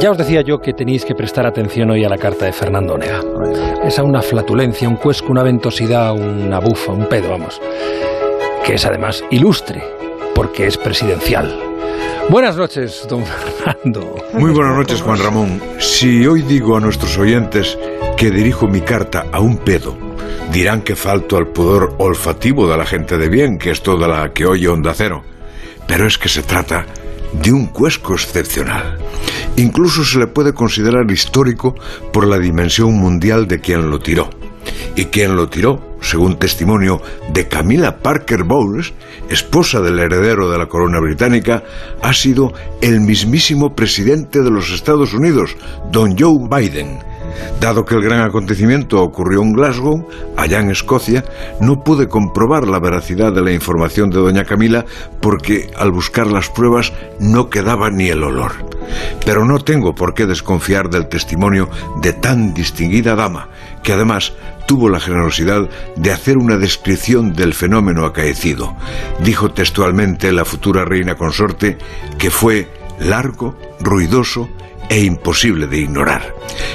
Ya os decía yo que tenéis que prestar atención hoy a la carta de Fernando Onega. Es una flatulencia, un cuesco, una ventosidad, una bufa, un pedo, vamos. Que es además ilustre, porque es presidencial. Buenas noches, don Fernando. Muy buenas noches, Juan Ramón. Si hoy digo a nuestros oyentes que dirijo mi carta a un pedo, dirán que falto al pudor olfativo de la gente de bien, que es toda la que oye Onda Cero. Pero es que se trata de un cuesco excepcional. Incluso se le puede considerar histórico por la dimensión mundial de quien lo tiró. Y quien lo tiró, según testimonio de Camila Parker Bowles, esposa del heredero de la corona británica, ha sido el mismísimo presidente de los Estados Unidos, don Joe Biden Dado que el gran acontecimiento ocurrió en Glasgow, allá en Escocia, no pude comprobar la veracidad de la información de doña Camila porque al buscar las pruebas no quedaba ni el olor. Pero no tengo por qué desconfiar del testimonio de tan distinguida dama, que además tuvo la generosidad de hacer una descripción del fenómeno acaecido. Dijo textualmente la futura reina consorte que fue largo, ruidoso e imposible de ignorar.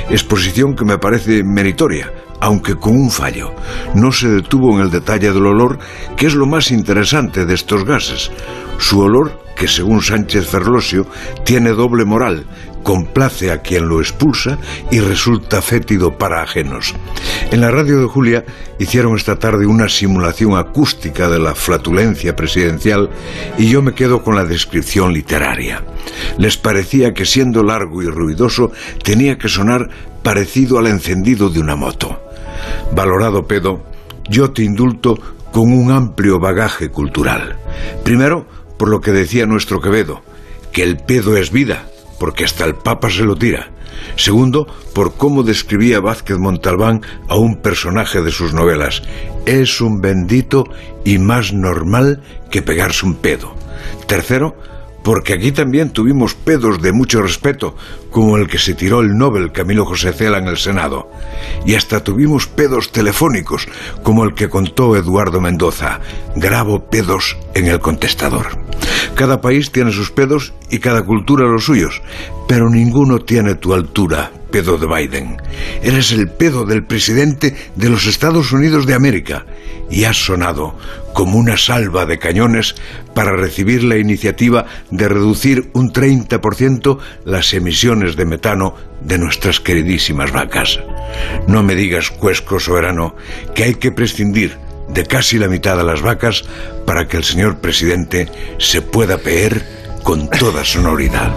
Exposición que me parece meritoria, aunque con un fallo. No se detuvo en el detalle del olor, que es lo más interesante de estos gases. Su olor, que según Sánchez Ferlosio, tiene doble moral, complace a quien lo expulsa y resulta fétido para ajenos. En la radio de Julia hicieron esta tarde una simulación acústica de la flatulencia presidencial y yo me quedo con la descripción literaria. Les parecía que siendo largo y ruidoso tenía que sonar parecido al encendido de una moto. Valorado pedo, yo te indulto con un amplio bagaje cultural. Primero, por lo que decía nuestro Quevedo, que el pedo es vida, porque hasta el Papa se lo tira. Segundo, por cómo describía Vázquez Montalbán a un personaje de sus novelas. Es un bendito y más normal que pegarse un pedo. Tercero, porque aquí también tuvimos pedos de mucho respeto, como el que se tiró el Nobel Camilo José Cela en el Senado. Y hasta tuvimos pedos telefónicos, como el que contó Eduardo Mendoza. Grabo pedos en el contestador. Cada país tiene sus pedos y cada cultura los suyos, pero ninguno tiene tu altura, pedo de Biden. Eres el pedo del presidente de los Estados Unidos de América y has sonado como una salva de cañones para recibir la iniciativa de reducir un 30% las emisiones de metano de nuestras queridísimas vacas. No me digas, cuesco soberano, que hay que prescindir de casi la mitad de las vacas para que el señor presidente se pueda peer con toda sonoridad.